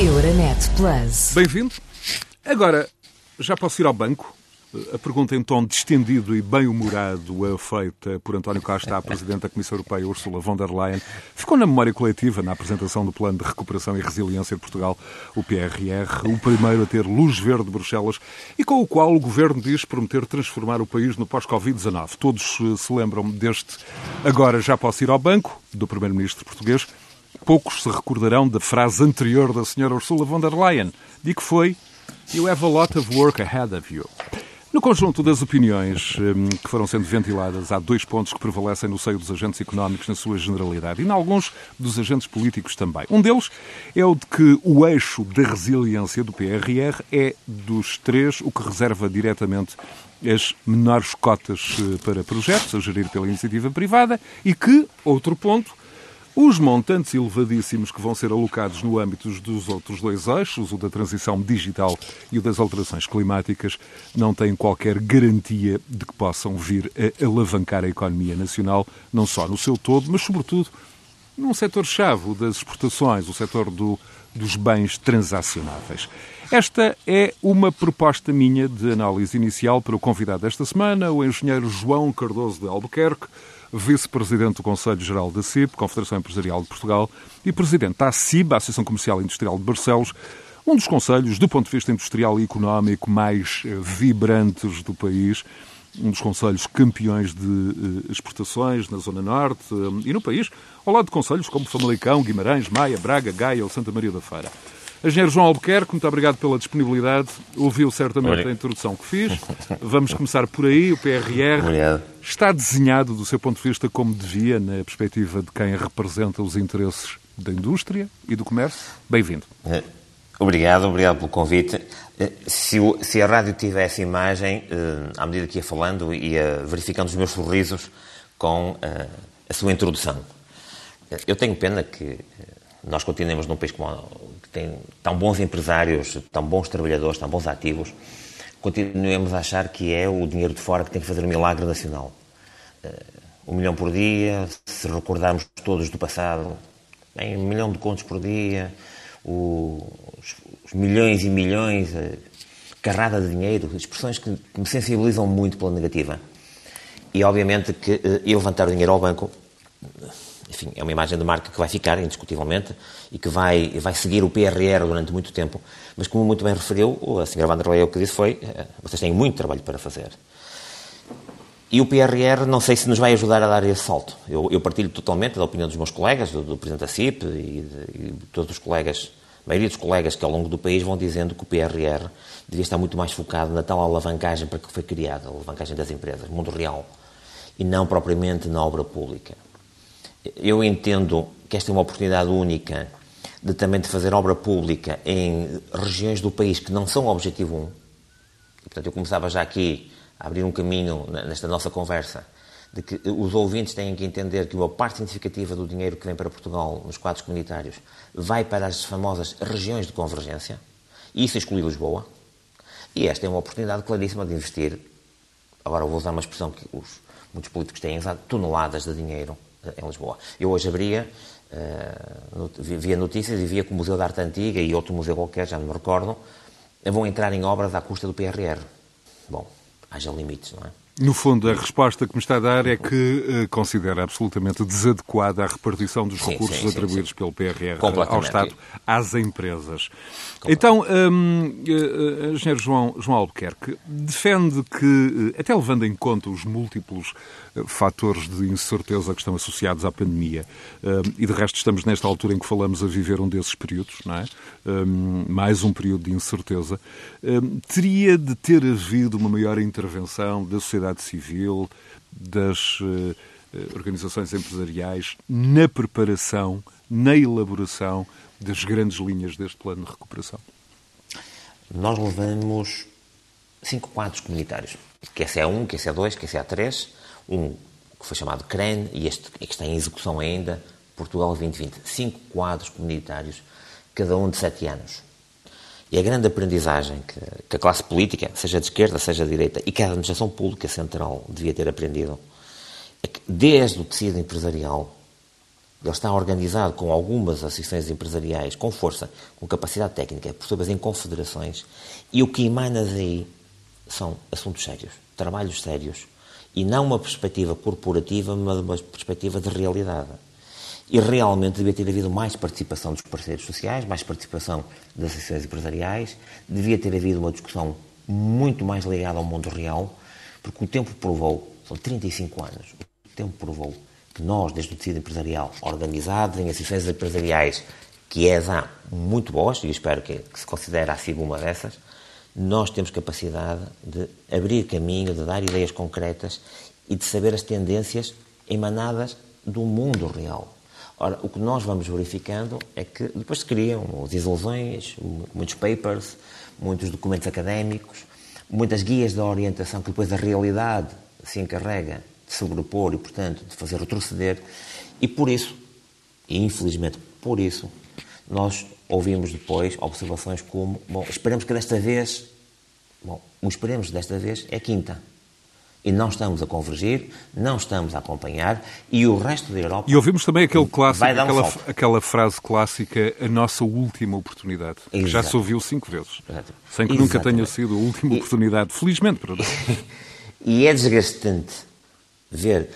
Euronet Plus. Bem-vindo. Agora, já posso ir ao banco? A pergunta em tom distendido e bem-humorado é feita por António Costa à Presidente da Comissão Europeia, Ursula von der Leyen, ficou na memória coletiva na apresentação do Plano de Recuperação e Resiliência de Portugal, o PRR, o primeiro a ter luz verde de Bruxelas e com o qual o Governo diz prometer transformar o país no pós-Covid-19. Todos eh, se lembram deste agora já posso ir ao banco, do Primeiro-Ministro português. Poucos se recordarão da frase anterior da Sra. Ursula von der Leyen, de que foi You have a lot of work ahead of you. No conjunto das opiniões hum, que foram sendo ventiladas, há dois pontos que prevalecem no seio dos agentes económicos na sua generalidade e em alguns dos agentes políticos também. Um deles é o de que o eixo da resiliência do PRR é, dos três, o que reserva diretamente as menores cotas eh, para projetos a gerir pela iniciativa privada e que, outro ponto, os montantes elevadíssimos que vão ser alocados no âmbito dos outros dois eixos, o da transição digital e o das alterações climáticas, não têm qualquer garantia de que possam vir a alavancar a economia nacional, não só no seu todo, mas sobretudo num setor-chave das exportações, o setor do, dos bens transacionáveis. Esta é uma proposta minha de análise inicial para o convidado desta semana, o engenheiro João Cardoso de Albuquerque, vice-presidente do Conselho Geral da CIP, Confederação Empresarial de Portugal, e presidente da ACIB, a Associação Comercial e Industrial de Barcelos, um dos conselhos, do ponto de vista industrial e económico, mais eh, vibrantes do país, um dos conselhos campeões de eh, exportações na Zona Norte eh, e no país, ao lado de conselhos como Famalicão, Guimarães, Maia, Braga, Gaia ou Santa Maria da Feira. Engenheiro João Albuquerque, muito obrigado pela disponibilidade. Ouviu certamente a introdução que fiz. Vamos começar por aí. O PRR obrigado. está desenhado, do seu ponto de vista, como devia, na perspectiva de quem representa os interesses da indústria e do comércio. Bem-vindo. Eh, obrigado, obrigado pelo convite. Eh, se, se, a rádio tivesse imagem, eh, à medida que ia falando, ia verificando os meus sorrisos com a sua introdução. Eu tenho pena que nós continuemos num país como, tem tão bons empresários, tão bons trabalhadores, tão bons ativos, continuemos a achar que é o dinheiro de fora que tem que fazer o milagre nacional. Uh, um milhão por dia, se recordarmos todos do passado, um milhão de contos por dia, os, milhões e milhões, uh, carrada de dinheiro, expressões que, me sensibilizam muito pela negativa. E obviamente que eu levantar o dinheiro ao banco enfim, é uma imagem de marca que vai ficar, indiscutivelmente, e que vai, vai seguir o PRR durante muito tempo. Mas, como muito bem referiu, a senhora Vanderlei o que disse foi, eh, vocês têm muito trabalho para fazer. E o PRR, não sei se nos vai ajudar a dar esse salto. Eu, eu partilho totalmente da opinião dos meus colegas, do, do Presidente da CIP e de, de todos os colegas, a maioria dos colegas que ao longo do país vão dizendo que o PRR devia estar muito mais focado na tal alavancagem para que foi criada, a alavancagem das empresas, mundo real, e não propriamente na obra pública eu entendo que esta é uma oportunidade única de também de fazer obra pública em regiões do país que não são objetivo 1. E, portanto, eu começava já aqui a abrir um caminho nesta nossa conversa de que os ouvintes têm que entender que uma parte significativa do dinheiro que vem para Portugal nos quadros comunitários vai para as famosas regiões de convergência, isso exclui Lisboa. E esta é uma oportunidade claríssima de investir. Agora, vou usar uma expressão que os, muitos políticos têm usado, toneladas de dinheiro em Lisboa. Eu hoje abria, uh, via notícias e via que o Museu da Arte Antiga e outro museu qualquer, já não me recordo, vão entrar em obras à custa do PRR. Bom, haja limites, não é? No fundo, a resposta que me está a dar é que uh, considera absolutamente desadequada a repartição dos sim, recursos sim, atribuídos sim, pelo PRR ao Estado às empresas. Então, um, uh, engenheiro João, João Albuquerque, defende que, até levando em conta os múltiplos fatores de incerteza que estão associados à pandemia. E de resto estamos nesta altura em que falamos a viver um desses períodos, não é? Mais um período de incerteza. Teria de ter havido uma maior intervenção da sociedade civil, das eh, organizações empresariais na preparação, na elaboração das grandes linhas deste plano de recuperação? Nós levamos cinco quadros comunitários. Que esse é um, que esse é dois, que esse é três um que foi chamado CREN e este que está em execução ainda, Portugal 2020. Cinco quadros comunitários, cada um de sete anos. E a grande aprendizagem que, que, a classe política, seja de esquerda, seja de direita, e que a administração pública central devia ter aprendido, é que desde o tecido empresarial, Ele está organizado com algumas associações empresariais com força, com capacidade técnica, por sua em confederações, e o que emana daí são assuntos sérios, trabalhos sérios, e não uma perspectiva corporativa, mas uma perspectiva de realidade. E realmente devia ter havido mais participação dos parceiros sociais, mais participação das associações empresariais, devia ter havido uma discussão muito mais ligada ao mundo real, porque o tempo provou, são 35 anos, o tempo provou que nós, desde o tecido empresarial organizado, em associações empresariais, que é já muito boas, e espero que, que se considere a FIB uma dessas, nós temos capacidade de abrir caminho, de dar ideias concretas e de saber as tendências emanadas do mundo real. Ora, o que nós vamos verificando é que depois se criam desilusões, muitos papers, muitos documentos académicos, muitas guias de orientação que depois a realidade se encarrega de sobrepor e, portanto, de fazer retroceder. E por isso, e infelizmente por isso, nós ouvimos depois observações como: bom, esperemos que desta vez. Bom, o esperemos desta vez é quinta. E não estamos a convergir, não estamos a acompanhar, e o resto da Europa. E ouvimos também aquele clássico, um aquela, aquela, frase clássica, a nossa última oportunidade, que já se ouviu cinco vezes, Exato. sem que nunca tenha sido a última e... oportunidade, felizmente para nós. e é desgastante ver.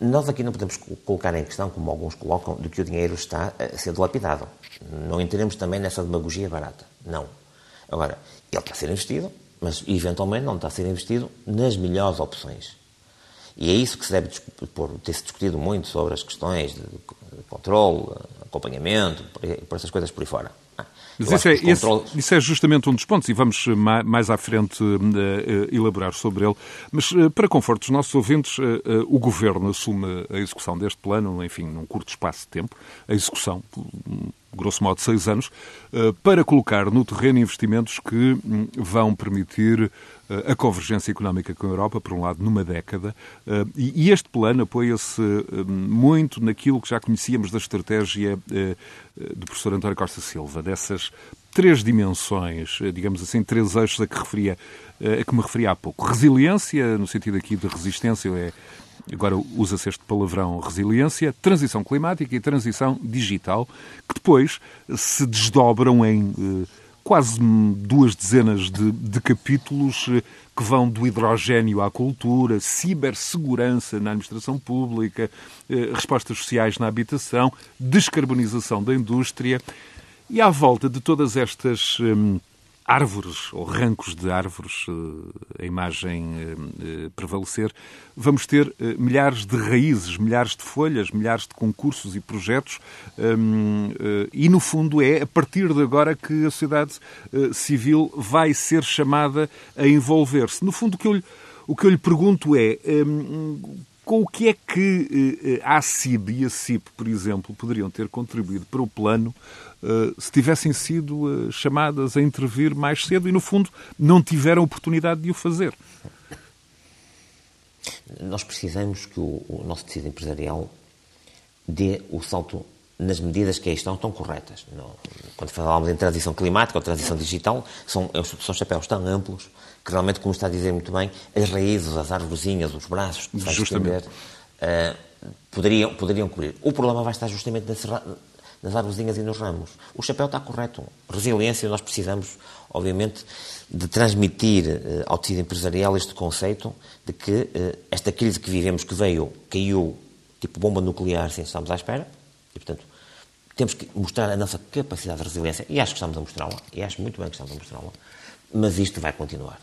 Nós aqui não podemos colocar em questão, como alguns colocam, de que o dinheiro está a ser dilapidado. Não entremos também nessa demagogia barata. Não. Agora, ele está a ser investido, mas eventualmente não está a ser investido nas melhores opções. E é isso que se deve ter-se discutido muito sobre as questões de controle, acompanhamento, por essas coisas por aí fora. Mas isso é, controle... isso é, justamente um dos pontos e vamos eh, mais à frente uh, elaborar sobre ele. Mas para conforto dos nossos ouvintes, o Governo assume a execução deste plano, enfim, num curto espaço de tempo, a execução, grosso modo seis anos, para colocar no terreno investimentos que hum, vão permitir a convergência económica com a Europa, por um lado, numa década, e este plano apoia-se muito naquilo que já conhecíamos da estratégia do professor António Costa Silva, dessas três dimensões, digamos assim, três eixos a que, referia, a que me referia há pouco. Resiliência, no sentido aqui de resistência, é, agora usa-se este palavrão resiliência, transição climática e transição digital, que depois se desdobram em quase duas dezenas de, de capítulos eh, que vão do hidrogênio à cultura, cibersegurança na administração pública, eh, respostas sociais na habitação, descarbonização da indústria. E à volta de todas estas hum, árvores ou rancos de árvores, eh, a imagem eh, eh, prevalecer, vamos ter milhares de raízes, milhares de folhas, milhares de concursos e projetos hum, e, no fundo, é a partir de agora que a sociedade civil vai ser chamada a envolver-se. No fundo, o que eu lhe, o que eu lhe pergunto é hum, com o que é que a CIB e a CIP, por exemplo, poderiam ter contribuído para o plano eh, se tivessem sido eh, chamadas a intervir mais cedo e, no fundo, não tiveram oportunidade de o fazer. Nós precisamos que o, nosso tecido empresarial dê o salto nas medidas que aí estão, estão corretas. Quando falamos em transição climática ou transição digital, são, são chapéus tão amplos que realmente, como está a dizer muito bem, as raízes, as árvorezinhas, os braços que se estender, uh, poderiam, poderiam cobrir. O problema vai estar justamente nas árvorezinhas e nos ramos. O chapéu está correto. Resiliência, nós precisamos, obviamente, de transmitir uh, ao tecido empresarial este conceito de que uh, esta crise que vivemos, que veio, caiu tipo bomba nuclear sem estarmos à espera, e, portanto, temos que mostrar a nossa capacidade de resiliência, e acho que estamos a mostrá-la, e acho muito bem que estamos a mostrá-la, mas isto vai continuar.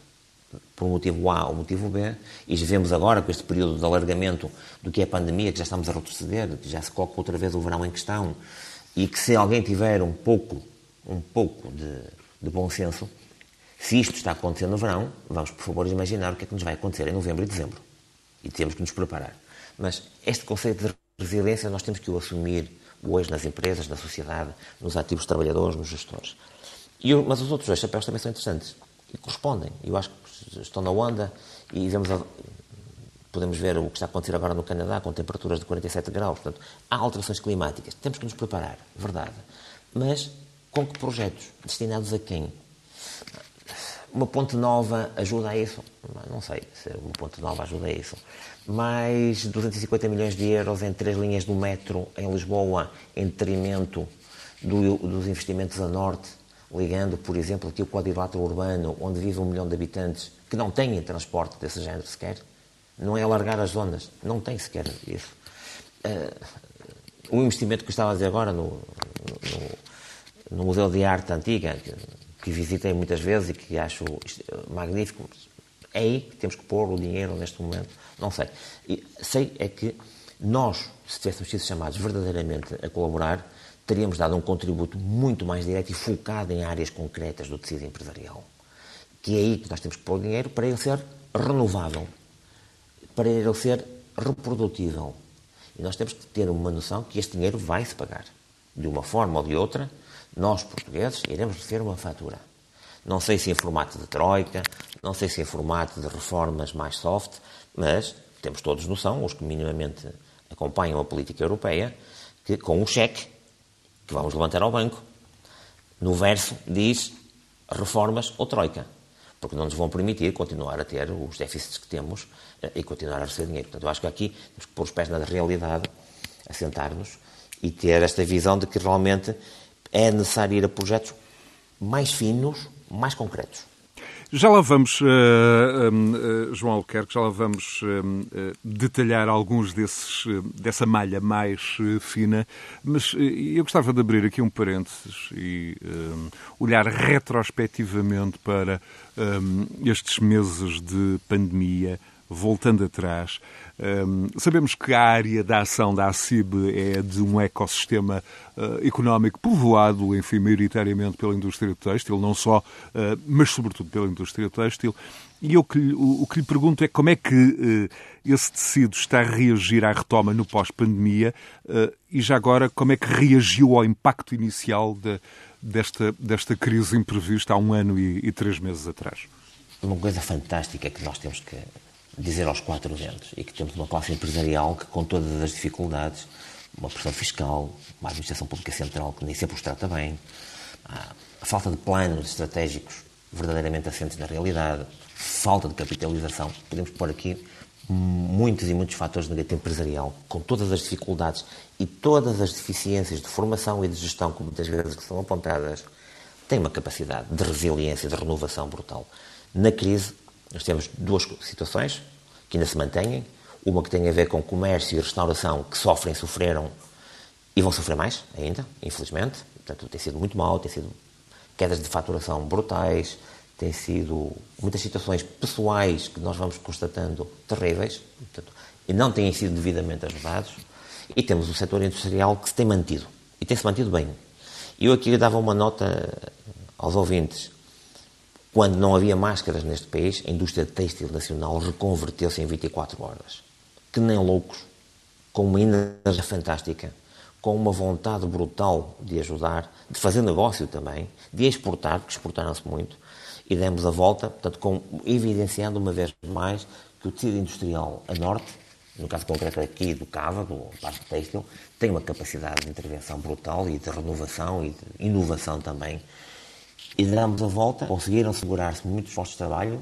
Por um motivo A ou motivo B, e vemos agora com este período de alargamento do que é a pandemia, que já estamos a retroceder, que já se coloca outra vez o verão em questão, e que se alguém tiver um pouco, um pouco de, de bom senso, se isto está acontecendo no verão, vamos, por favor, imaginar o que é que nos vai acontecer em novembro e dezembro. E temos que nos preparar. Mas este conceito de resiliência nós temos que o assumir hoje nas empresas, na sociedade, nos ativos trabalhadores, nos gestores. E, mas os outros dois chapéus também são interessantes e correspondem. Eu acho que estão na onda e vemos a, Podemos ver o que está a acontecer agora no Canadá, com temperaturas de 47 graus. Portanto, há alterações climáticas. Temos que nos preparar, verdade. Mas com que projetos? Destinados a quem? Uma ponte nova ajuda a isso? Não sei se uma ponte nova ajuda a isso. Mais 250 milhões de euros em três linhas do metro em Lisboa, em detrimento do, dos investimentos a norte, ligando, por exemplo, aqui o quadrilátero urbano, onde vive um milhão de habitantes que não têm transporte desse género sequer. Não é alargar as zonas, não tem sequer isso. O investimento que estava a dizer agora no, no, no Museu de Arte Antiga, que, que, visitei muitas vezes e que acho magnífico, é aí que temos que pôr o dinheiro neste momento. Não sei. E sei é que nós, se tivéssemos sido chamados verdadeiramente a colaborar, teríamos dado um contributo muito mais direto e focado em áreas concretas do tecido empresarial. Que é aí que nós temos que pôr o dinheiro para ele ser renovável, para ele ser reprodutível, e nós temos que ter uma noção que este dinheiro vai se pagar. De uma forma ou de outra, nós, portugueses, iremos receber uma fatura. Não sei se em formato de troika, não sei se em formato de reformas mais soft, mas temos todos noção, os que minimamente acompanham a política europeia, que com um cheque que vamos levantar ao banco, no verso diz reformas ou troika porque não nos vão permitir continuar a ter os déficits que temos eh, e continuar a receber dinheiro. Portanto, eu acho que aqui temos que pôr os pés na realidade, assentar-nos e ter esta visão de que realmente é necessário ir a projetos mais finos, mais concretos. Já lá vamos, uh, uh, João Alquerque, já lá vamos uh, detalhar alguns desses, dessa malha mais fina, mas eu gostava de abrir aqui um parênteses e olhar retrospectivamente para estes meses de pandemia, voltando atrás. Um, sabemos que a área da ação da ACIB é de um ecossistema uh, económico povoado, enfim, maioritariamente pela indústria têxtil, não só, uh, mas sobretudo pela indústria têxtil. E eu que, o, o, que lhe pergunto é como é que uh, esse tecido está a reagir à retoma no pós-pandemia e já agora como é que reagiu ao impacto inicial de, desta, desta crise imprevista há um ano e, e três meses atrás. Uma coisa fantástica que nós temos que dizer aos quatro ventos e que temos uma classe empresarial que, com todas as dificuldades, uma pressão fiscal, uma administração pública central que nem sempre os trata bem, a falta de planos estratégicos verdadeiramente assentes na realidade, falta de capitalização, podemos pôr aqui muitos e muitos fatores de negativa empresarial, com todas as dificuldades e todas as deficiências de formação e de gestão que muitas vezes são apontadas, tem uma capacidade de resiliência, de renovação brutal. Na crise, nós temos duas situações que ainda se mantêm. Uma que tem a ver com comércio e restauração, que sofrem, sofreram e vão sofrer mais ainda, infelizmente. Portanto, tem sido muito mal, tem sido quedas de faturação brutais, tem sido muitas situações pessoais que nós vamos constatando terríveis portanto, e não têm sido devidamente ajudados. E temos o setor industrial que se tem mantido e tem-se mantido bem. Eu aqui dava uma nota aos ouvintes. Quando não havia máscaras neste país, a indústria têxtil nacional reconverteu-se em 24 horas. Que nem loucos, com uma energia fantástica, com uma vontade brutal de ajudar, de fazer negócio também, de exportar, porque exportaram-se muito, e demos a volta, portanto, com, evidenciando uma vez mais que o tecido industrial a norte, no caso concreto aqui do Cava, do Parque Têxtil, tem uma capacidade de intervenção brutal e de renovação e de inovação também e damos a volta, conseguiram segurar-se muitos postos de trabalho,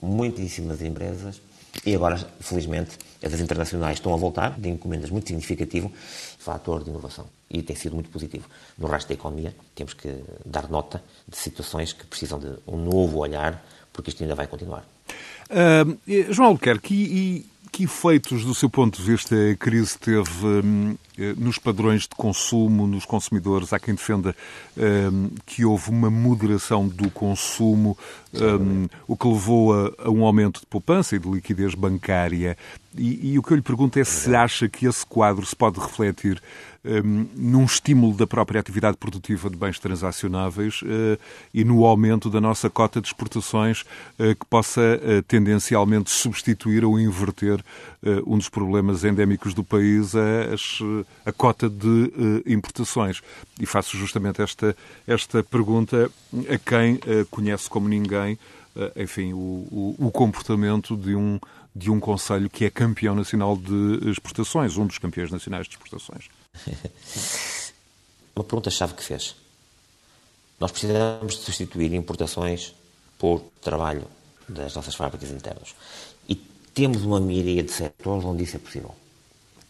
muitíssimas empresas, e agora, felizmente, essas internacionais estão a voltar, de encomendas muito significativo, fator de inovação. E tem sido muito positivo. No resto da economia, temos que dar nota de situações que precisam de um novo olhar, porque isto ainda vai continuar. Uh, João Albuquerque, e, que efeitos, do seu ponto de vista, a crise teve hum, eh, nos padrões de consumo, nos consumidores? Há quem defenda hum, que houve uma moderação do consumo, hum, o que levou a, a, um aumento de poupança e de liquidez bancária. E, e o que eu lhe pergunto é se acha que esse quadro se pode refletir um, num estímulo da própria atividade produtiva de bens transacionáveis uh, e no aumento da nossa cota de exportações uh, que possa uh, tendencialmente substituir ou inverter um dos problemas endémicos do país, a, a cota de importações. E faço justamente esta, esta pergunta a quem conhece como ninguém enfim, o, o, o, comportamento de um, de um Conselho que é campeão nacional de exportações, um dos campeões nacionais de exportações. Uma pergunta-chave que fez. Nós precisamos de substituir importações o trabalho das nossas fábricas internas. E temos uma miríade de setores onde isso é possível.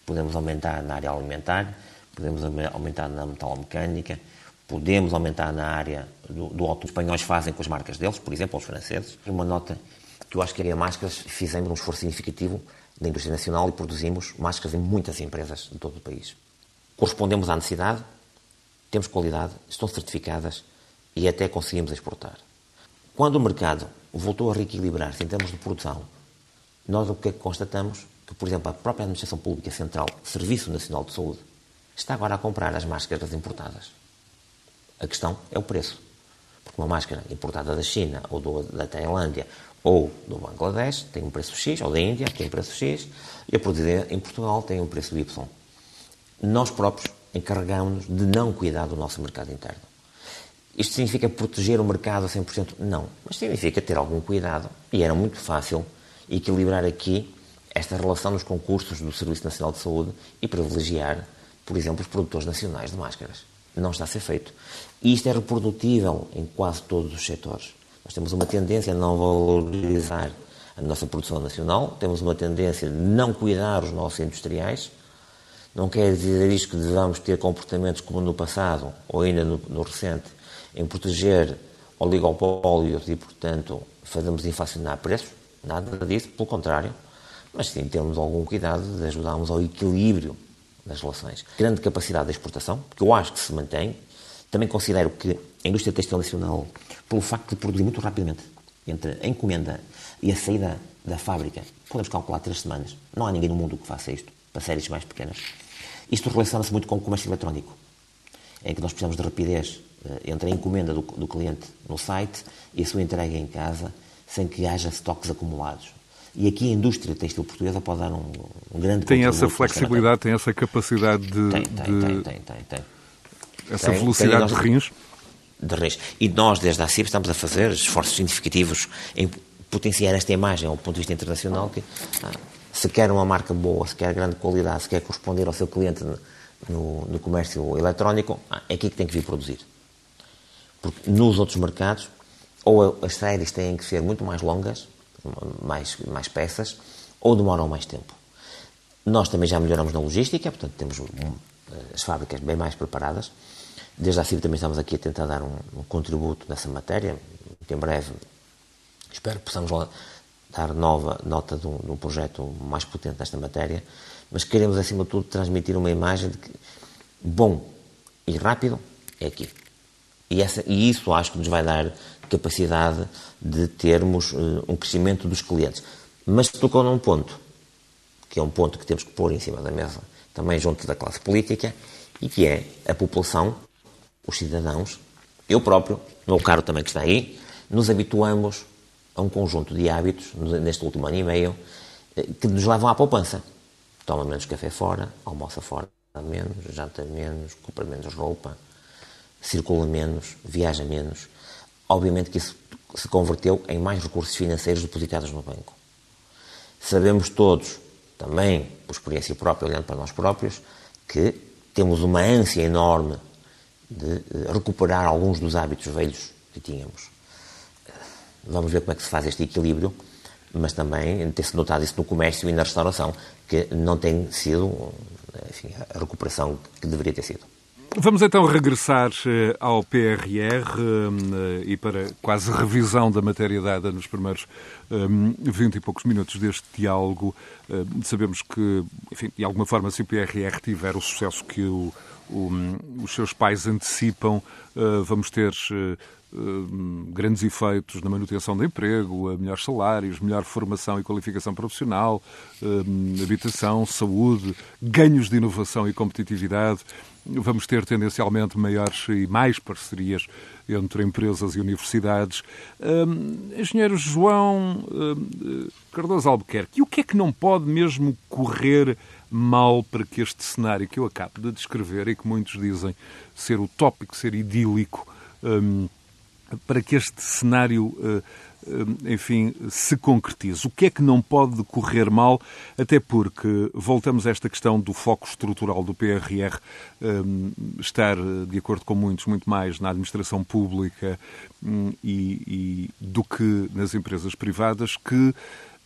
Podemos aumentar na área alimentar, podemos aumentar na metalomecânica, podemos aumentar na área do, do auto. Os espanhóis fazem com as marcas deles, por exemplo, os franceses. Uma nota eu acho que a Máscaras fizemos um esforço significativo da indústria nacional e produzimos máscaras em muitas empresas de todo o país. Correspondemos à necessidade, temos qualidade, estão certificadas e até conseguimos exportar. Quando o mercado voltou a reequilibrar-se em termos de produção, nós o que é constatamos? Que, por exemplo, a própria Administração Pública Central, Serviço Nacional de Saúde, está agora a comprar as máscaras importadas. A questão é o preço. Porque uma máscara importada da China ou da Tailândia ou do Bangladesh tem um preço X, ou da Índia tem um preço X, e a produzida em Portugal tem um preço Y. Nós próprios encarregamos-nos de não cuidar do nosso mercado interno. Isto significa proteger o mercado a 100%? Não. Mas significa ter algum cuidado. E era muito fácil equilibrar aqui esta relação nos concursos do Serviço Nacional de Saúde e privilegiar, por exemplo, os produtores nacionais de máscaras. Não está a ser feito. E isto é reprodutível em quase todos os setores. Nós temos uma tendência a não valorizar a nossa produção nacional, temos uma tendência de não cuidar os nossos industriais. Não quer dizer isto que devamos ter comportamentos como no passado, ou ainda no, no recente, em proteger oligopólios e, portanto, fazemos inflacionar preços. Nada disso, pelo contrário. Mas sim, temos algum cuidado de ajudarmos ao equilíbrio das relações. Grande capacidade de exportação, que eu acho que se mantém. Também considero que a indústria textil nacional, pelo facto de produzir muito rapidamente, entre a encomenda e a saída da fábrica, podemos calcular três semanas. Não há ninguém no mundo que faça isto, para séries mais pequenas. Isto relaciona-se muito com o comércio eletrónico, em que nós precisamos de rapidez eh, entre a encomenda do, do cliente no site e a sua entrega em casa, sem que haja estoques acumulados. E aqui a indústria textil portuguesa pode dar um, um grande Tem essa flexibilidade, tem essa capacidade de. Tem, tem, de... tem, tem, tem, tem. Essa tem, velocidade tem, de rins? De rins. E nós, desde a CIP, estamos a fazer esforços significativos em potenciar esta imagem ao ponto de vista internacional, que ah, se quer uma marca boa, se quer grande qualidade, se quer corresponder ao seu cliente no, no comércio eletrónico, ah, é aqui que tem que vir produzir. Porque nos outros mercados, ou as séries têm que ser muito mais longas, mais, mais peças, ou demoram mais tempo. Nós também já melhoramos na logística, portanto temos um, as fábricas bem mais preparadas. Desde a CIB também estamos aqui a tentar dar um, um contributo nessa matéria, que em breve espero que possamos dar nova nota de um, de um, projeto mais potente nesta matéria, mas queremos, acima de tudo, transmitir uma imagem de que bom e rápido é aqui. E, essa, e isso acho que nos vai dar capacidade de termos uh, um crescimento dos clientes. Mas tocou num ponto, que é um ponto que temos que pôr em cima da mesa, também junto da classe política, e que é a população, os cidadãos, eu próprio, meu caro também que está aí, nos habituamos a um conjunto de hábitos, neste último ano e meio, eh, que nos levam à poupança. Toma menos café fora, almoça fora menos, janta menos, compra menos roupa, circula menos, viaja menos. Obviamente que isso se converteu em mais recursos financeiros depositados no banco. Sabemos todos, também por experiência própria, olhando para nós próprios, que temos uma ânsia enorme de eh, recuperar alguns dos hábitos velhos que tínhamos. Vamos ver como é que se faz este equilíbrio, mas também tem-se notado isso no comércio e na restauração, que não tem sido enfim, a recuperação que deveria ter sido. Vamos então regressar eh, ao PRR eh, e para quase revisão da matéria dada nos primeiros vinte e poucos minutos deste diálogo. Sabemos que, enfim, de alguma forma, se o PRR tiver o sucesso que o, o, os seus pais antecipam, eh, vamos ter grandes efeitos na manutenção do emprego, melhores salários, melhor formação e qualificação profissional, habitação, saúde, ganhos de inovação e competitividade vamos ter tendencialmente maiores e mais parcerias entre empresas e universidades. Engenheiro João Cardoso Albuquerque, e o que é que não pode mesmo correr mal para que este cenário que eu acabo de descrever e que muitos dizem ser utópico, ser idílico, um, para que este cenário eh, enfim, se concretize. O que é que não pode correr mal, até porque voltamos a esta questão do foco estrutural do PRR um, eh, estar, de acordo com muitos, muito mais na administração pública um, e, e do que nas empresas privadas, que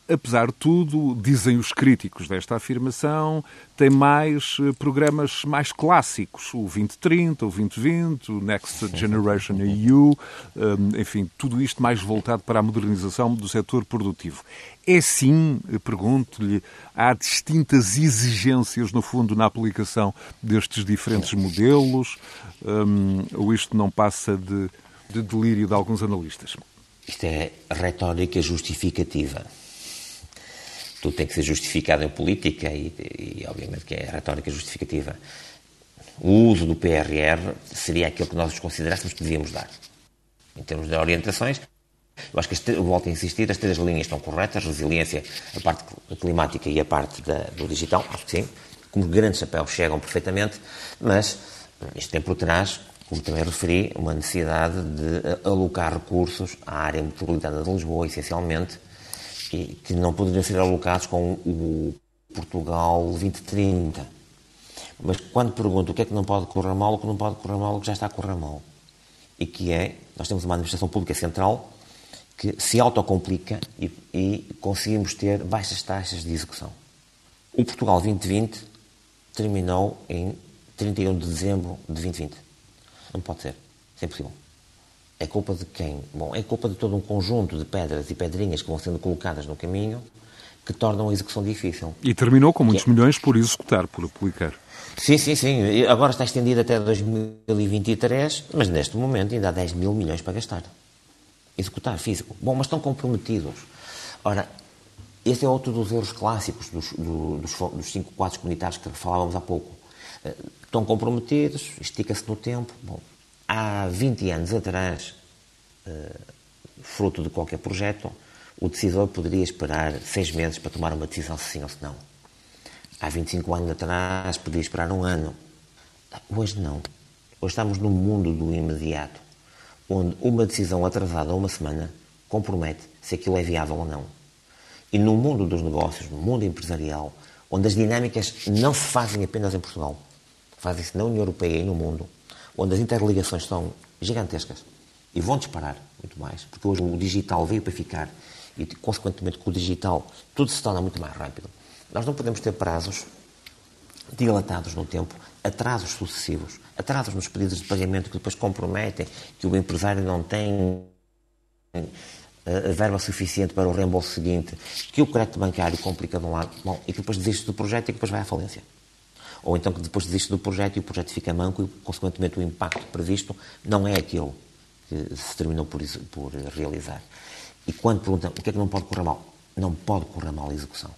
apesar de tudo, dizem os críticos desta afirmação, tem mais eh, programas mais clássicos, o 2030, o 2020, o Next Generation EU, eh, enfim, tudo isto mais voltado para a modernização do setor produtivo. É sim, pergunto-lhe, há distintas exigências, no fundo, na aplicação destes diferentes modelos, um, eh, ou isto não passa de, de delírio de alguns analistas? Isto é retórica justificativa tudo tem que ser justificado em política e, e, obviamente que é a retórica justificativa. O uso do PRR seria aquilo que nós considerássemos que devíamos dar. Em termos de orientações, eu acho que, volto a insistir, as três linhas estão corretas, resiliência, a parte climática e a parte da, do digital, acho que sim, como grandes chapéus chegam perfeitamente, mas isto tem por trás, como também referi, uma necessidade de alocar recursos à área metropolitana de Lisboa, essencialmente, que, que não poderiam ser alocados com o Portugal 2030. Mas quando pergunto o que é que não pode correr mal, o que não pode correr mal, o que já está a correr mal. E que é, nós temos uma administração pública central que se autocomplica e, e conseguimos ter baixas taxas de execução. O Portugal 2020 terminou em 31 de dezembro de 2020. Não pode ser. É impossível. É culpa de quem? Bom, é culpa de todo um conjunto de pedras e pedrinhas que vão sendo colocadas no caminho que tornam a execução difícil. E terminou com muitos é... milhões por executar, por aplicar. Sim, sim, sim. Agora está estendido até 2023, mas neste momento ainda há 10 mil milhões para gastar. Executar físico. Bom, mas estão comprometidos. Ora, esse é outro dos erros clássicos dos, dos, dos cinco quadros comunitários que falávamos há pouco. Eh, estão comprometidos, estica-se no tempo. Bom, há 20 anos atrás, eh, fruto de qualquer projeto, o decisor poderia esperar seis meses para tomar uma decisão se sim ou se não. Há 25 anos atrás, poderia esperar um ano. Hoje não. Hoje estamos num mundo do imediato, onde uma decisão atrasada uma semana compromete se aquilo é viável ou não. E no mundo dos negócios, no mundo empresarial, onde as dinâmicas não se fazem apenas em Portugal, fazem-se na União Europeia e no mundo, onde as interligações são gigantescas e vão disparar muito mais, porque hoje o digital veio para ficar e, consequentemente, com o digital tudo se torna muito mais rápido. Nós não podemos ter prazos dilatados no tempo, atrasos sucessivos, atrasos nos pedidos de pagamento que depois comprometem que o empresário não tem eh, a verba suficiente para o reembolso seguinte, que o crédito bancário complica de um lado, bom, e que depois desiste do projeto e que depois vai à falência ou então que depois desiste do projeto e o projeto fica manco e, consequentemente, o impacto previsto não é aquele que se terminou por, por realizar. E quando perguntam o que é que não pode correr mal, não pode correr mal a execução.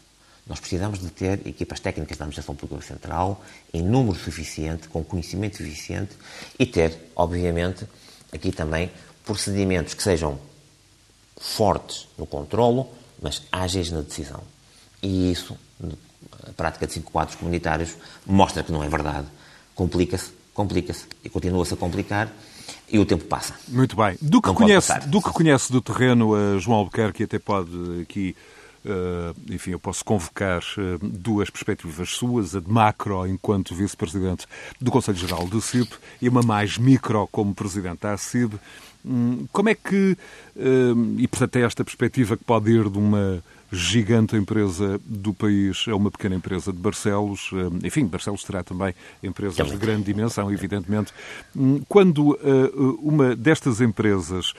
Nós precisamos de ter equipas técnicas da Administração Pública Central em número suficiente, com conhecimento suficiente e ter, obviamente, aqui também procedimentos que sejam fortes no controlo, mas ágeis na decisão. E isso, a prática de cinco quadros comunitários mostra que não é verdade. Complica-se, complica-se e continua-se a complicar e o tempo passa. Muito bem. Do que, conhece, do que conhece do terreno, uh, João Albuquerque até pode aqui, uh, enfim, eu posso convocar uh, duas perspectivas suas, a de macro enquanto vice-presidente do Conselho Geral do CIP e uma mais micro como presidente da CIB. Hum, como é que, e portanto é esta perspectiva que pode ir de uma gigante empresa do país é uma pequena empresa de Barcelos. Eh, enfim, Barcelos terá também empresas de grande dimensão, evidentemente. Hum, quando eh, uma destas empresas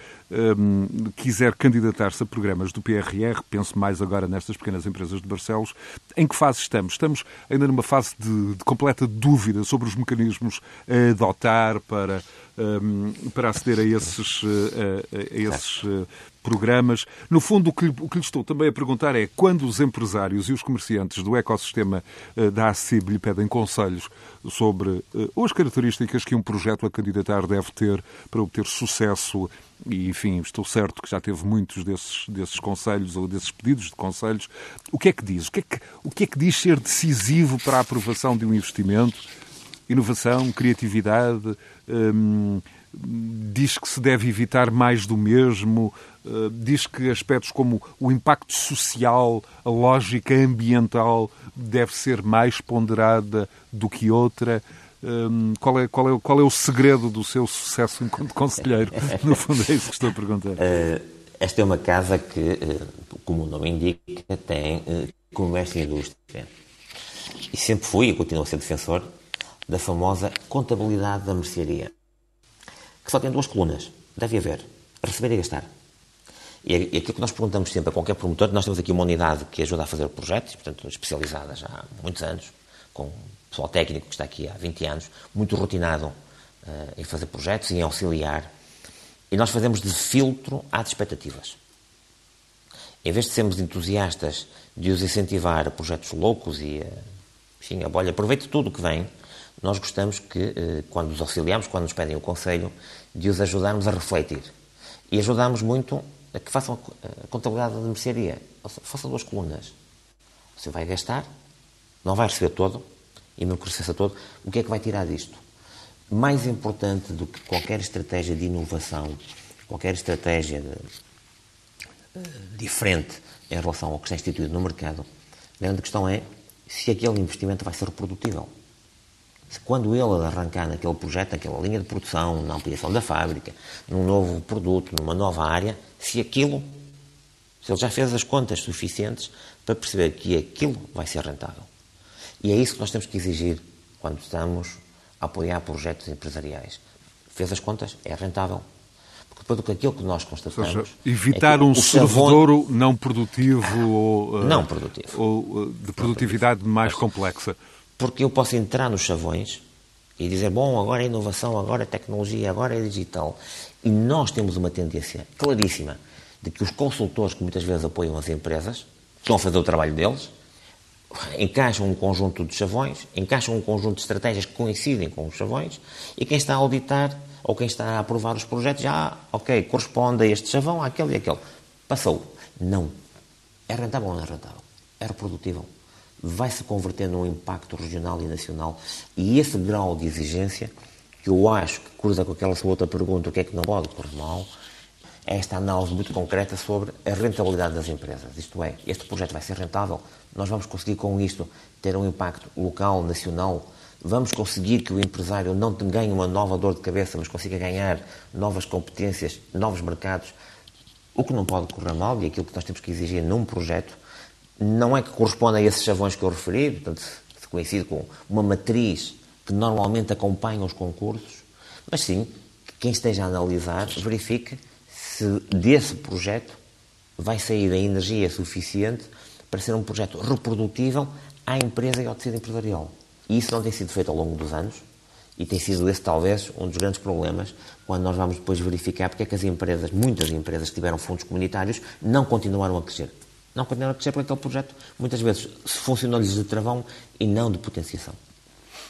hum, quiser candidatar-se a programas do PRR, penso mais agora nestas pequenas empresas de Barcelos, em que fase estamos? Estamos ainda numa fase de, de completa dúvida sobre os mecanismos a adotar para, hum, para aceder a esses, eh, a, a esses programas. No fundo, o que, o que lhe estou também a perguntar é quando os empresários e os comerciantes do ecossistema eh, da ACIB lhe pedem conselhos sobre uh, as características que um projeto a candidatar deve ter para obter sucesso e, enfim, estou certo que já teve muitos desses, desses conselhos ou desses pedidos de conselhos. O que é que diz? O que é que, o que, é que diz ser decisivo para a aprovação de um investimento? Inovação, criatividade, hum, diz que se deve evitar mais do mesmo, uh, diz que aspectos como o impacto social, a lógica ambiental deve ser mais ponderada do que outra. Um, qual, é, qual, é, qual é o segredo do seu sucesso enquanto conselheiro? No fundo é isso que estou a perguntar. Uh, esta é uma casa que, uh, como o nome indica, tem uh, comércio e indústria. E sempre fui e continuo a ser defensor da famosa contabilidade da mercearia que só tem duas colunas. Deve haver receber e gastar. E aquilo que nós perguntamos sempre a qualquer promotor, nós temos aqui uma unidade que ajuda a fazer projetos, portanto, especializada já há muitos anos, com pessoal técnico que está aqui há 20 anos, muito rotinado uh, em fazer projetos e em auxiliar. E nós fazemos de filtro às expectativas. Em vez de sermos entusiastas de os incentivar a projetos loucos e, uh, enfim, a bolha, aproveite tudo o que vem, nós gostamos que, eh, quando os auxiliamos, quando nos pedem o conselho, de os ajudarmos a refletir. E ajudamos muito a que façam a contabilidade de mercearia. Façam duas colunas. Você vai gastar, não vai receber todo, e receba todo, o que é que vai tirar disto? Mais importante do que qualquer estratégia de inovação, qualquer estratégia de, uh, diferente em relação ao que está instituído no mercado, a grande questão é se aquele investimento vai ser reprodutível quando ele arrancar naquele projeto, naquela linha de produção, na ampliação da fábrica, num novo produto, numa nova área, se aquilo, se ele já fez as contas suficientes para perceber que aquilo vai ser rentável. E é isso que nós temos que exigir quando estamos a apoiar projetos empresariais. Fez as contas, é rentável. Porque depois do que aquilo que nós constatamos. Seja, evitar é um servidor não produtivo ou. Não produtivo. Ou de produtividade mais complexa porque eu posso entrar nos chavões e dizer, bom, agora é inovação, agora é tecnologia, agora é digital. E nós temos uma tendência claríssima de que os consultores que muitas vezes apoiam as empresas estão a fazer o trabalho deles, encaixam um conjunto de chavões, encaixam um conjunto de estratégias que coincidem com os chavões, e quem está a auditar ou quem está a aprovar os projetos já, ok, corresponde a este chavão, àquele e àquele. Passou. Não. É rentável ou não é rentável? É reprodutível vai se converter num impacto regional e nacional. E esse grau de exigência, que eu acho que cruza com aquela sua outra pergunta, o que é que não pode correr mal, é esta análise muito concreta sobre a rentabilidade das empresas. Isto é, este projeto vai ser rentável, nós vamos conseguir com isto ter um impacto local, nacional, vamos conseguir que o empresário não ganhe uma nova dor de cabeça, mas consiga ganhar novas competências, novos mercados. O que não pode correr mal, e aquilo que nós temos que exigir num projeto, não é que corresponde a esses chavões que eu referi, portanto, coincide com uma matriz que normalmente acompanha os concursos, mas sim que quem esteja a analisar verifique se desse projeto vai sair a energia suficiente para ser um projeto reprodutível à empresa e ao tecido empresarial. E isso não tem sido feito ao longo dos anos e tem sido esse talvez um dos grandes problemas quando nós vamos depois verificar porque é que as empresas, muitas empresas que tiveram fundos comunitários, não continuaram a crescer. Não continuaram a crescer porque aquele projeto, muitas vezes, funcionou-lhes de travão e não de potenciação.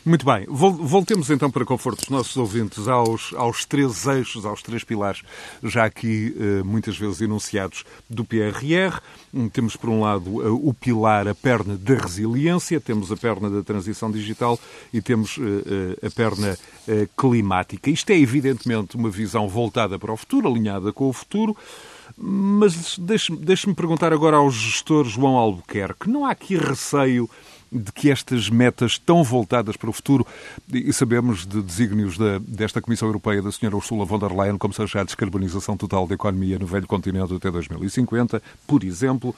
Muito bem. Voltemos então para conforto dos nossos ouvintes aos, aos três eixos, aos três pilares, já aqui eh, muitas vezes enunciados do PRR. Hum, temos, por um lado, o pilar, a perna da resiliência, temos a perna da transição digital e temos eh, eh, a perna climática. Isto é, evidentemente, uma visão voltada para o futuro, alinhada com o futuro. Mas deixe-me deixe perguntar agora ao gestor João Albuquerque: não há aqui receio de que estas metas tão voltadas para o futuro, e sabemos de desígnios da, desta Comissão Europeia da senhora Ursula von der Leyen, como seja a descarbonização total da economia no velho continente até 2050, por exemplo,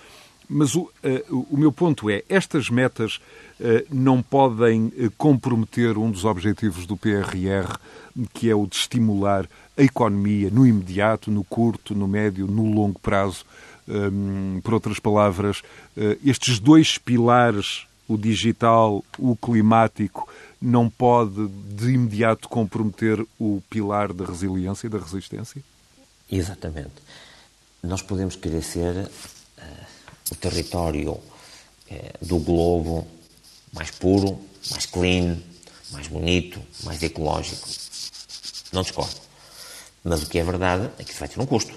mas o, uh, o meu ponto é, estas metas uh, não podem uh, comprometer um dos objetivos do PRR, que é o de estimular a economia no imediato, no curto, no médio, no longo prazo. Um, por outras palavras, estes dois pilares, o digital, o climático, não pode de imediato comprometer o pilar da resiliência e da resistência? Exatamente. Nós podemos querer ser o território é, do globo mais puro, mais clean, mais bonito, mais ecológico. Não discordo. Mas o que é verdade é que isso vai ter um custo.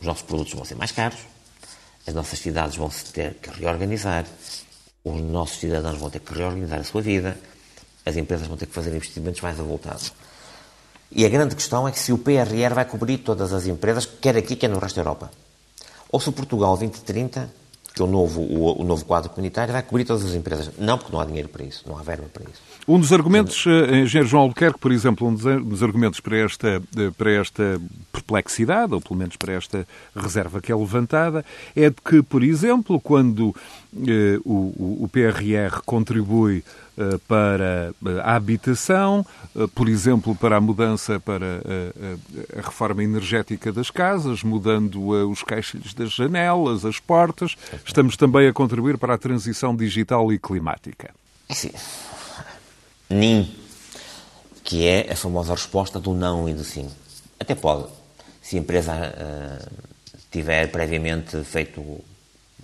Os nossos produtos vão ser mais caros, as nossas cidades vão se ter que reorganizar, os nossos cidadãos vão ter que reorganizar a sua vida, as empresas vão ter que fazer investimentos mais avultados. E a grande questão é que se o PRR vai cobrir todas as empresas, quer aqui, quer no resto da Europa. Ou se Portugal 2030 que o novo, o, o, novo quadro comunitário vai cobrir todas as empresas. Não, porque não há dinheiro para isso, não há verba para isso. Um dos argumentos, eh, engenheiro João Albuquerque, por exemplo, um dos argumentos para esta, para esta perplexidade, ou pelo menos para esta reserva que é levantada, é de que, por exemplo, quando eh, o, o PRR contribui eh, para eh, a habitação, eh, por exemplo, para a mudança para a reforma energética das casas, mudando os caixilhos das janelas, as portas. Estamos também a contribuir para a transição digital e climática. Sim. NIM, que é a famosa resposta do não e do sim. Até pode, se a empresa uh, tiver previamente feito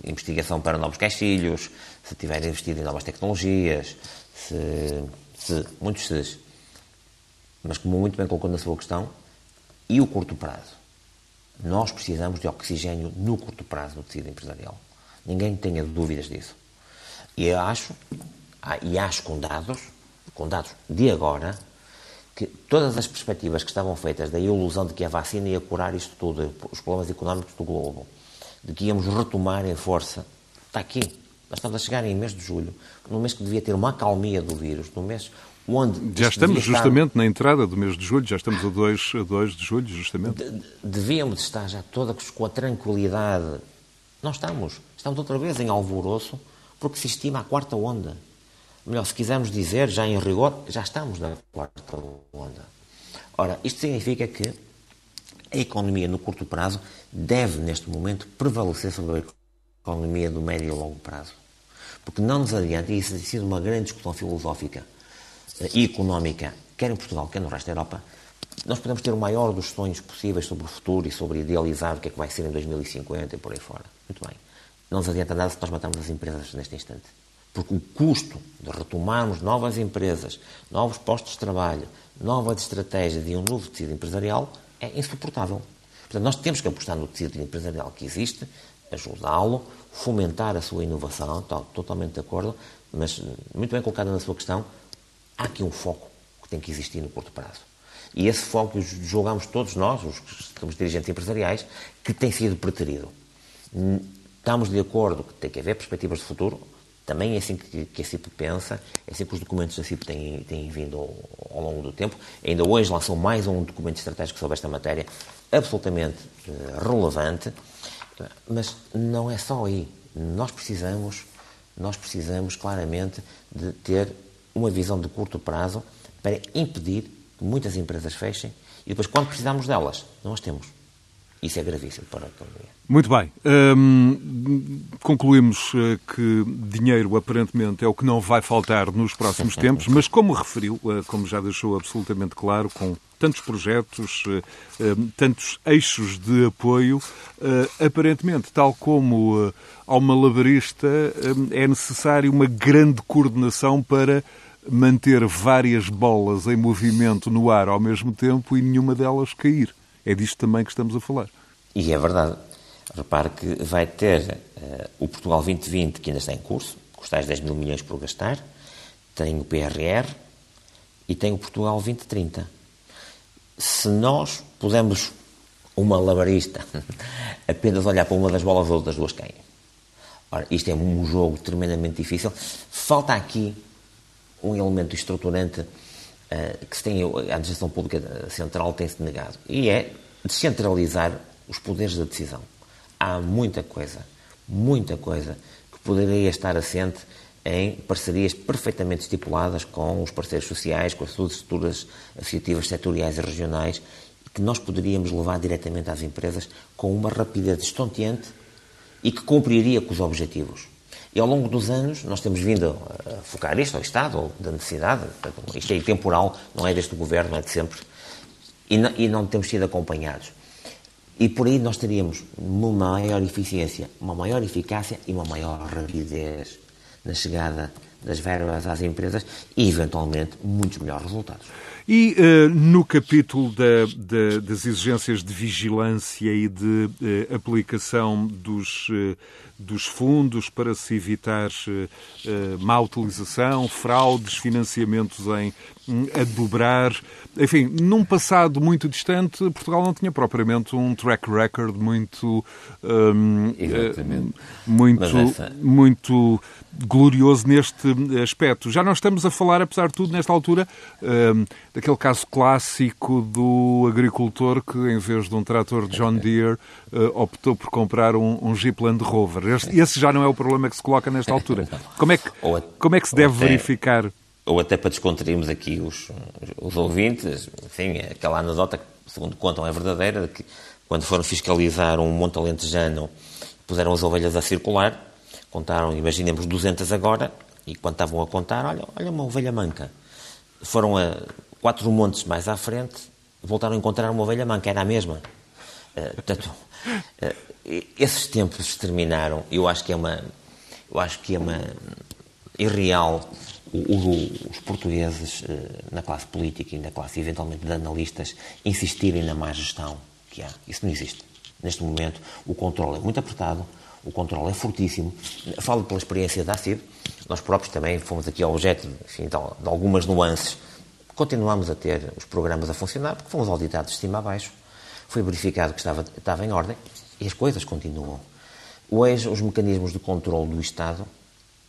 investigação para novos caixilhos, se tiver investido em novas tecnologias, se, se muitos se, mas como muito bem colocou na sua questão, e o curto prazo? Nós precisamos de oxigênio no curto prazo do tecido empresarial. Ninguém tenha dúvidas disso. E eu acho, ah, e acho com dados, com dados de agora, que todas as perspectivas que estavam feitas da ilusão de que a vacina ia curar isto tudo, os problemas económicos do globo, de que íamos retomar em força, está aqui. Nós estamos a chegar em mês de julho, num mês que devia ter uma acalmia do vírus, num mês onde... Já estamos justamente estar... na entrada do mês de julho, já estamos a 2, a 2 de julho, justamente. De, devíamos estar já todos com a tranquilidade. Não estamos. Estamos outra vez em alvoroço, porque se estima a quarta onda. Melhor, se quisermos dizer, já em rigor, já estamos na quarta onda. Ora, isto significa que a economia no curto prazo deve, neste momento, prevalecer sobre a economia do médio e longo prazo. Porque não nos adianta, e isso tem sido uma grande discussão filosófica eh, e económica, quer em Portugal, quer no resto da Europa, nós podemos ter o maior dos sonhos possíveis sobre o futuro e sobre idealizar o que é que vai ser em 2050 e por aí fora. Muito bem. Não nos adianta nada se nós matarmos as empresas neste instante. Porque o custo de retomarmos novas empresas, novos postos de trabalho, novas estratégias de um novo tecido empresarial é insuportável. Portanto, nós temos que apostar no tecido empresarial que existe, ajudá-lo, fomentar a sua inovação, estou totalmente de acordo, mas muito bem colocado na sua questão, há aqui um foco que tem que existir no curto prazo. E esse foco julgamos todos nós, os que somos dirigentes empresariais, que tem sido preterido. Estamos de acordo que tem que haver perspectivas de futuro, também é assim que, a CIP pensa, é assim que os documentos da CIP têm, têm vindo ao, longo do tempo. Ainda hoje lançou mais um documento estratégico sobre esta matéria, absolutamente uh, relevante, mas não é só aí. Nós precisamos, nós precisamos claramente de ter uma visão de curto prazo para impedir que muitas empresas fechem e depois, quando precisamos delas, não as temos. Isso é gravíssimo para a economia. Muito bem. Hum, concluímos eh, que dinheiro aparentemente é o que não vai faltar nos próximos tempos, mas como referiu, eh, como já deixou absolutamente claro, com tantos projetos, eh, hum, tantos eixos de apoio, aparentemente, tal como ao malabarista, é necessário uma grande coordenação para manter várias bolas em movimento no ar ao mesmo tempo e nenhuma delas cair. É disto também que estamos a falar. E é verdade. Repare que vai ter uh, o Portugal 2020, que ainda está em curso, tais 10 mil milhões por gastar, tem o PRR e tem o Portugal 2030. Se nós pudermos, uma labarista, apenas olhar para uma das bolas, ou das duas caem. Ora, isto é um jogo tremendamente difícil. Falta aqui um elemento estruturante uh, que se tem, a administração pública central tem-se negado, e é descentralizar os poderes da decisão. Há muita coisa, muita coisa que poderia estar assente em parcerias perfeitamente estipuladas com os parceiros sociais, com as suas estruturas associativas setoriais e regionais, que nós poderíamos levar diretamente às empresas com uma rapidez estonteante e que cumpriria com os objetivos. E ao longo dos anos nós temos vindo a focar isto ao Estado, da necessidade, isto é temporal, não é deste governo, é de sempre, e não, e não temos sido acompanhados. E por aí nós teríamos uma maior eficiência, uma maior eficácia e uma maior rapidez na chegada das verbas às empresas e, eventualmente, muitos melhores resultados. E uh, no capítulo da, da, das exigências de vigilância e de uh, aplicação dos, uh, dos fundos para se evitar má utilização, fraudes, financiamentos em a dobrar. Enfim, num passado muito distante, Portugal não tinha propriamente um track record muito. Um, Exatamente. muito, essa... muito glorioso neste aspecto. Já não estamos a falar, apesar de tudo, nesta altura, um, daquele caso clássico do agricultor que, em vez de um trator John Deere, uh, optou por comprar um, um Jeep Land Rover. Esse, já não é o problema que se coloca nesta altura. Como é que, como é que se deve verificar? Ou até para descontrairmos aqui os, os ouvintes, enfim, aquela anedota que, segundo contam, é verdadeira, de que quando foram fiscalizar um monte alentejano, puseram as ovelhas a circular, contaram, imaginemos, 200 agora, e quando estavam a contar, olha, olha uma ovelha manca. Foram a quatro montes mais à frente, voltaram a encontrar uma ovelha manca, era a mesma. Uh, portanto, uh, esses tempos terminaram. Eu acho que é uma, eu acho que é uma irreal o, o, os portugueses uh, na classe política e na classe eventualmente de analistas insistirem na má gestão que há. Isso não existe. Neste momento, o controle é muito apertado, o controle é fortíssimo. Falo pela experiência da ACID, nós próprios também fomos aqui objeto enfim, de algumas nuances. Continuamos a ter os programas a funcionar, porque fomos auditados de cima a baixo, foi verificado que estava, estava em ordem e as coisas continuam. Hoje, os mecanismos de controle do Estado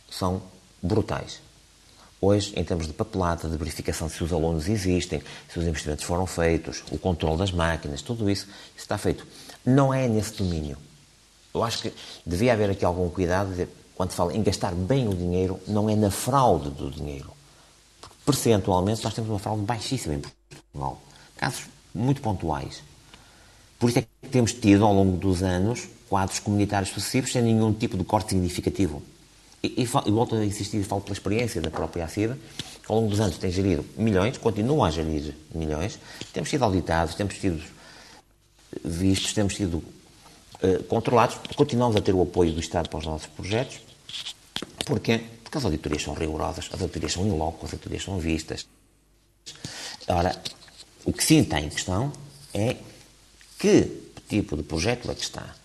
são brutais. Hoje, em termos de papelada, de verificação se os alunos existem, se os investimentos foram feitos, o controle das máquinas, tudo isso, isso está feito. Não é nesse domínio. Eu acho que devia haver aqui algum cuidado de, quando fala em gastar bem o dinheiro, não é na fraude do dinheiro. Porque percentualmente nós temos uma fraude baixíssima em Portugal. Casos muito pontuais. Por isso é que temos tido, ao longo dos anos, quadros comunitários sucessivos sem nenhum tipo de corte significativo. E, e, e volto a insistir, falo pela experiência da própria ACIDA, que ao longo dos anos tem gerido milhões, continua a gerir milhões, temos sido auditados, temos sido vistos, temos sido controlados, continuamos a ter o apoio do Estado para os nossos projetos. Porquê? Porque as auditorias são rigorosas, as auditorias são in loco, as auditorias são vistas. Ora, o que sim está em questão é que tipo de projeto é que está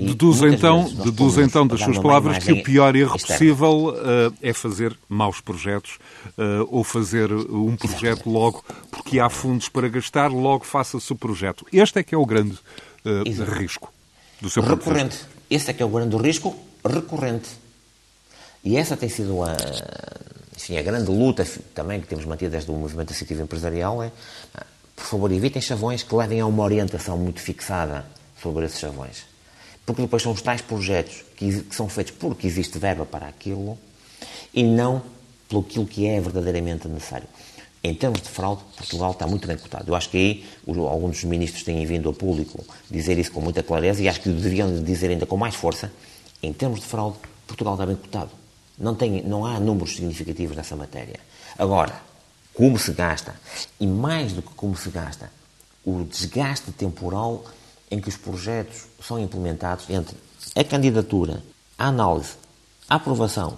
Deduz então, deduz então das suas palavras que o pior erro externa. possível uh, é fazer maus projetos uh, ou fazer um projeto Exatamente. logo porque há fundos para gastar, logo faça-se o projeto. Este é que é o grande uh, risco do seu Recorrente. Esse é que é o grande risco recorrente. E essa tem sido a, enfim, a grande luta também que temos mantido desde o movimento associativo empresarial é, por favor, evitem chavões que levem a uma orientação muito fixada sobre esses chavões porque depois são os tais projetos que, que são feitos porque existe verba para aquilo e não pelo que é verdadeiramente necessário. Em termos de fraude, Portugal está muito bem cotado. Eu acho que aí alguns dos ministros têm vindo ao público dizer isso com muita clareza e acho que deveriam dizer ainda com mais força. Em termos de fraude, Portugal está bem cotado. Não, tem, não há números significativos nessa matéria. Agora, como se gasta, e mais do que como se gasta, o desgaste temporal em que os projetos são implementados entre a candidatura, a análise, a aprovação,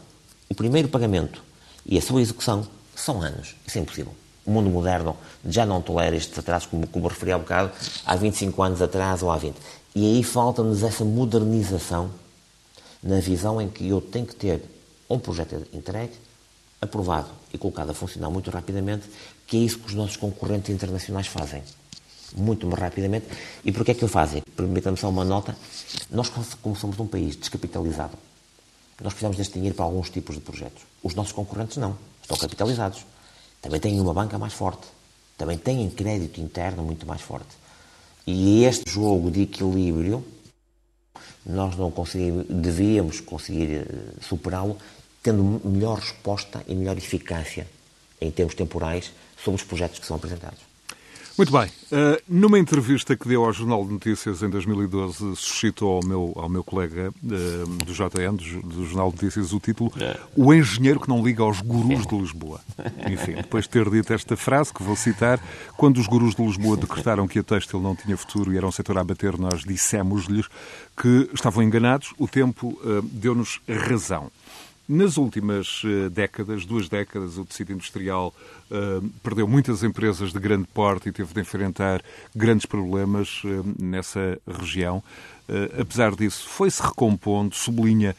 o primeiro pagamento e a sua execução, são anos. Isso é impossível. O mundo moderno já não tolera estes atrasos, como, como referi há um bocado, há 25 anos atrás ou há 20. E aí falta-nos essa modernização na visão em que eu tenho que ter um projeto entregue, aprovado e colocado a funcionar muito rapidamente, que é isso que os nossos concorrentes internacionais fazem muito mais rapidamente. E porquê é que o fazem? Permita-me só uma nota. Nós, como somos um país descapitalizado, nós precisamos deste dinheiro para alguns tipos de projetos. Os nossos concorrentes não. Estão capitalizados. Também têm uma banca mais forte. Também têm crédito interno muito mais forte. E este jogo de equilíbrio, nós não conseguimos, devíamos conseguir eh, superá-lo tendo melhor resposta e melhor eficácia em termos temporais sobre os projetos que são apresentados. Muito bem. Uh, numa entrevista que deu ao Jornal de Notícias em 2012, suscitou ao meu, ao meu colega uh, do JN, do, do, Jornal de Notícias, o título é. O Engenheiro que não liga aos gurus de Lisboa. Enfim, depois de ter dito esta frase, que vou citar, quando os gurus de Lisboa decretaram que a têxtil não tinha futuro e era um setor a bater, nós dissemos-lhes que estavam enganados, o tempo uh, deu-nos razão. Nas últimas uh, décadas, duas décadas, o tecido industrial uh, perdeu muitas empresas de grande porte e teve de enfrentar grandes problemas uh, nessa região. apesar disso, foi-se recompondo, sublinha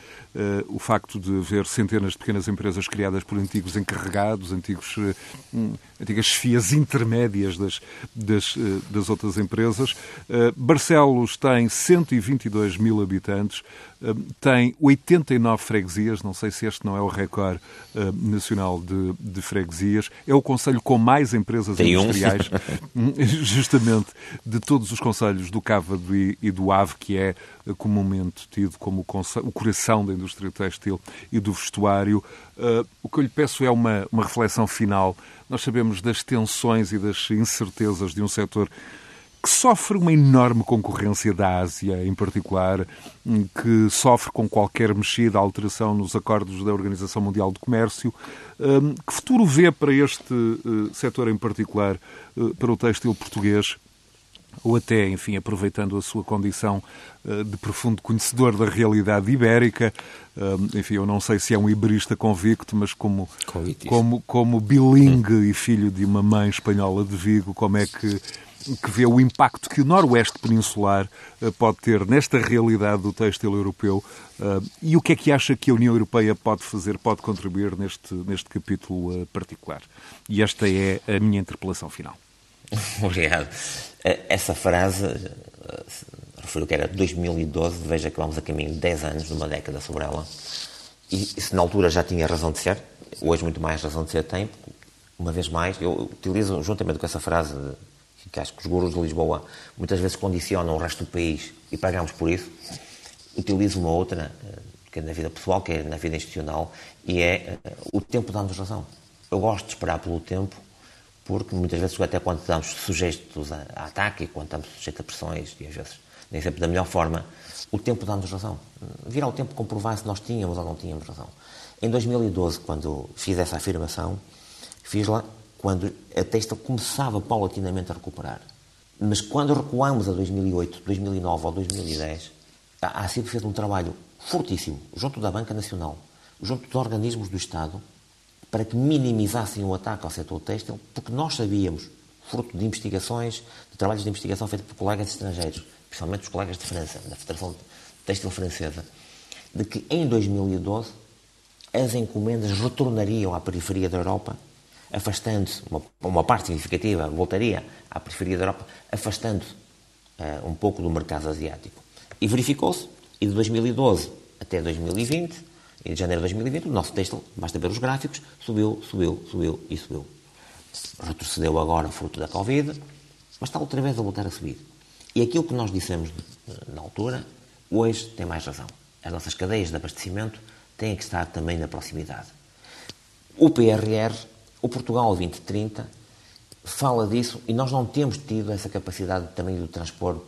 o facto de haver centenas de pequenas empresas criadas por antigos encarregados, antigos, antigas chefias intermédias das, das, das outras empresas. Barcelos tem 122 mil habitantes, tem 89 freguesias, não sei se este não é o recorde nacional de, de freguesias, é o Conselho com mais empresas tem industriais, um. justamente de todos os conselhos do Cávado e, e do Ave, que é comumente tido como o, o coração da indústria têxtil e do vestuário. Uh, o que eu lhe peço é uma, uma reflexão final. Nós sabemos das tensões e das incertezas de um setor que sofre uma enorme concorrência da Ásia, em particular, que sofre com qualquer mexida, alteração nos acordos da Organização Mundial do Comércio. Hum, que futuro vê para este eh, setor em particular, eh, para o têxtil português? Ou até, enfim, aproveitando a sua condição uh, de profundo conhecedor da realidade ibérica, uh, enfim, eu não sei se é um iberista convicto, mas como, como, como bilingue e filho de uma mãe espanhola de Vigo, como é que, que vê o impacto que o noroeste peninsular uh, pode ter nesta realidade do têxtil europeu e o que é que acha que a União Europeia pode fazer, pode contribuir neste, neste capítulo particular? E esta é a minha interpelação final. Obrigado. Eh, essa frase, eh, refiro que era de 2012, veja que vamos a caminho de 10 anos, de uma década sobre ela, e se na altura já tinha razão de ser, hoje muito mais razão de ser tem, uma vez mais, eu utilizo, juntamente com essa frase, que acho que os gurus de Lisboa muitas vezes condicionam o resto do país e pagamos por isso, utilizo uma outra, eh, que é na vida pessoal, que é na vida institucional, e é o tempo dá-nos razão. Eu gosto de esperar pelo tempo porque muitas vezes, até quando estamos sujeitos a, a ataque e quando estamos sujeitos a pressões, e às vezes nem sempre da melhor forma, o tempo dá-nos razão. Virá o tempo comprovar se nós tínhamos ou não tínhamos razão. Em 2012, quando fiz essa afirmação, fiz-la quando a testa começava paulatinamente a recuperar. Mas quando recuamos a 2008, 2009 ou 2010, a ACIB fez um trabalho fortíssimo, junto da Banca Nacional, junto dos organismos do Estado, para que minimizassem o ataque ao setor têxtil, porque nós sabíamos, fruto de investigações, de trabalhos de investigação feitos por colegas estrangeiros, principalmente os colegas de França, da Federação Têxtil Francesa, de que em 2012 as encomendas retornariam à periferia da Europa, afastando-se, uma, uma, parte significativa voltaria à periferia da Europa, afastando uh, um pouco do mercado asiático. E verificou-se, e de 2012 até 2020, em janeiro de 2020, o nosso texto, basta ver os gráficos, subiu, subiu, subiu e subiu. Retrocedeu agora fruto da Covid, mas está outra vez a voltar a subir. E aquilo que nós dissemos na altura, hoje tem mais razão. As nossas cadeias de abastecimento têm que estar também na proximidade. O PRR, o Portugal 2030, fala disso e nós não temos tido essa capacidade também de transpor,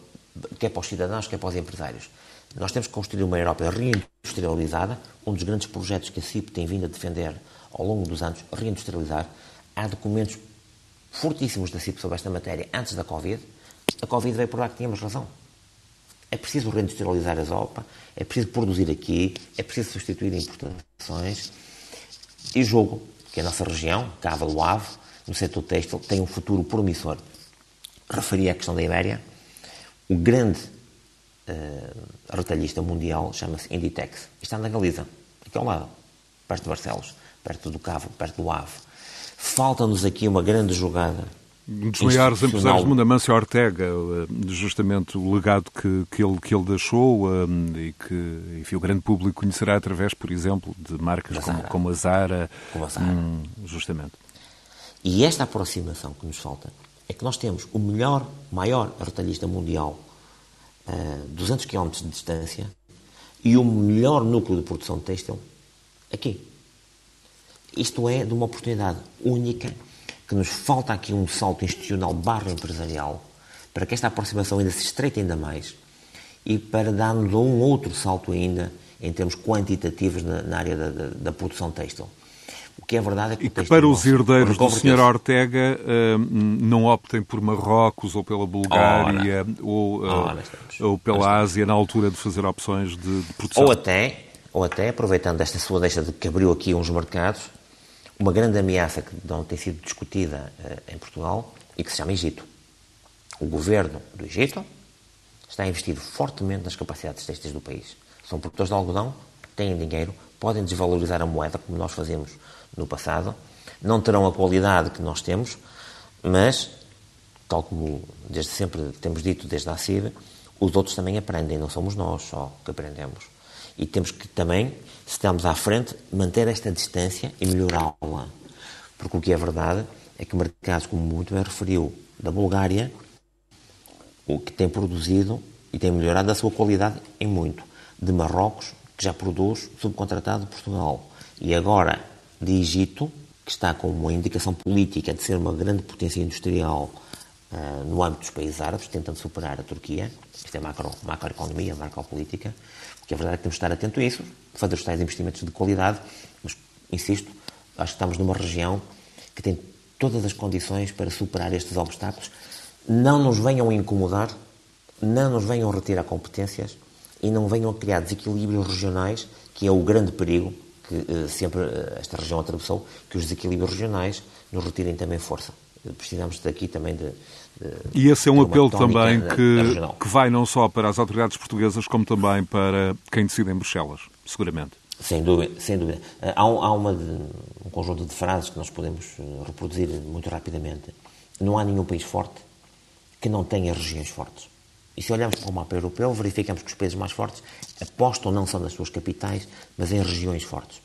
quer para os cidadãos, quer para os empresários. Nós temos que construir uma Europa reindustrializada, um dos grandes projetos que a CIP tem vindo a defender ao longo dos anos, reindustrializar. Há documentos fortíssimos da CIP sobre esta matéria antes da Covid. A Covid veio provar que tínhamos razão. É preciso reindustrializar a Europa, é preciso produzir aqui, é preciso substituir importações. E jogo, que a nossa região, Cava do Ave, no setor têxtil, tem um futuro promissor. Referi a questão da Ibéria. O grande uh, retalhista mundial, chama-se Inditex. Está na Galiza, aqui ao lado, perto de Barcelos, perto do Cavo, perto do Ave. Falta-nos aqui uma grande jogada. Um dos maiores empresários do mundo, Amâncio Ortega, eh, justamente o legado que, que, ele, que ele deixou um, eh, e que enfim, o grande público conhecerá através, por exemplo, de marcas como, como, a Zara. Como a Zara. Hum, justamente. E esta aproximação que nos falta é que nós temos o melhor, maior retalhista mundial 200 km de distância e o melhor núcleo de produção de têxtil aqui. Isto é de uma oportunidade única que nos falta aqui um salto institucional barra empresarial para que esta aproximação ainda se estreite ainda mais e para dar-nos um outro salto ainda em termos quantitativos na, na área da, da, da produção têxtil. O que é verdade é que, e que para os herdeiros do Sr. Ortega uh, não optem por Marrocos ou pela Bulgária ou, uh, ou pela Ásia na altura de fazer opções de, de, produção. Ou até, ou até, aproveitando esta sua deixa de que abriu aqui uns mercados, uma grande ameaça que não tem sido discutida uh, em Portugal e que se chama Egito. O governo do Egito está a investir fortemente nas capacidades têxteis do país. São produtores de algodão, têm dinheiro, podem desvalorizar a moeda, como nós fazemos no passado, não terão a qualidade que nós temos, mas, tal como desde sempre temos dito desde a CIB, os outros também aprendem, não somos nós só que aprendemos. E temos que também, se estamos à frente, manter esta distância e melhorá-la. Porque o que é verdade é que mercados, como muito bem referiu, da Bulgária, o que tem produzido e tem melhorado a sua qualidade em muito. De Marrocos, que já produz subcontratado Portugal. E agora de Egito, que está com uma indicação política de ser uma grande potência industrial uh, no âmbito dos países árabes, tentando superar a Turquia. Isto é macro, macroeconomia, macropolítica. Porque a verdade é que temos de estar atento a isso, fazer os tais investimentos de qualidade, mas, insisto, acho que estamos numa região que tem todas as condições para superar estes obstáculos. Não nos venham incomodar, não nos venham retirar competências e não venham criar desequilíbrios regionais, que é o grande perigo que uh, sempre uh, esta região atravessou, que os desequilíbrios regionais nos retirem também força. Precisamos daqui também de. de e esse é um apelo também que, que vai não só para as autoridades portuguesas, como também para quem decide em Bruxelas, seguramente. Sem dúvida. Sem dúvida. Eh, há, um, há uma de, um conjunto de frases que nós podemos reproduzir muito rapidamente. Não há nenhum país forte que não tenha regiões fortes. E se olharmos para o mapa europeu, verificamos que os países mais fortes apostam não só nas suas capitais, mas em regiões fortes.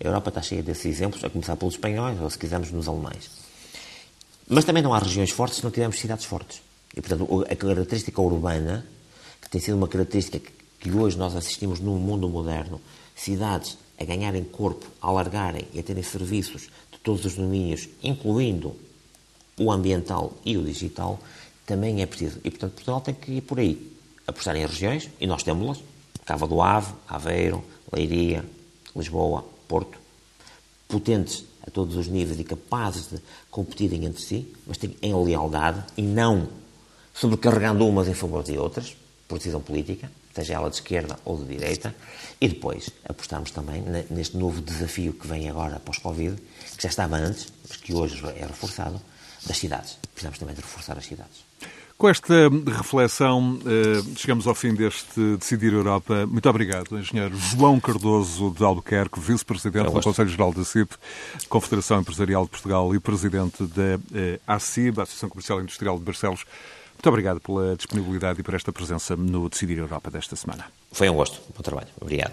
A Europa está cheia desses exemplos, a começar pelos espanhóis, ou se quisermos, nos alemães. Mas também não há regiões fortes se não tivermos cidades fortes. E, portanto, a característica urbana, que tem sido uma característica que hoje nós assistimos no mundo moderno, cidades a ganharem corpo, a alargarem e a terem serviços de todos os domínios, incluindo o ambiental e o digital, também é preciso. E, portanto, Portugal tem que ir por aí. Apostar em regiões, e nós temos-las. Cava do Ave, Aveiro, Leiria, Lisboa, Porto. Potentes a todos os níveis e capazes de competirem entre si, mas em lealdade e não sobrecarregando umas em favor de outras, por decisão política, seja ela de esquerda ou de direita, e depois apostarmos também neste novo desafio que vem agora pós-Covid, que já estava antes, mas que hoje é reforçado, das cidades. Precisamos também de reforçar as cidades. Com esta reflexão, eh, chegamos ao fim deste Decidir Europa. Muito obrigado, engenheiro João Cardoso de Albuquerque, vice-presidente do Conselho Geral da CIP, Confederação Empresarial de Portugal e presidente da eh, ACIB, Associação Comercial e Industrial de Barcelos. Muito obrigado pela disponibilidade e por esta presença no Decidir Europa desta semana. Foi um gosto. Bom trabalho. Obrigado.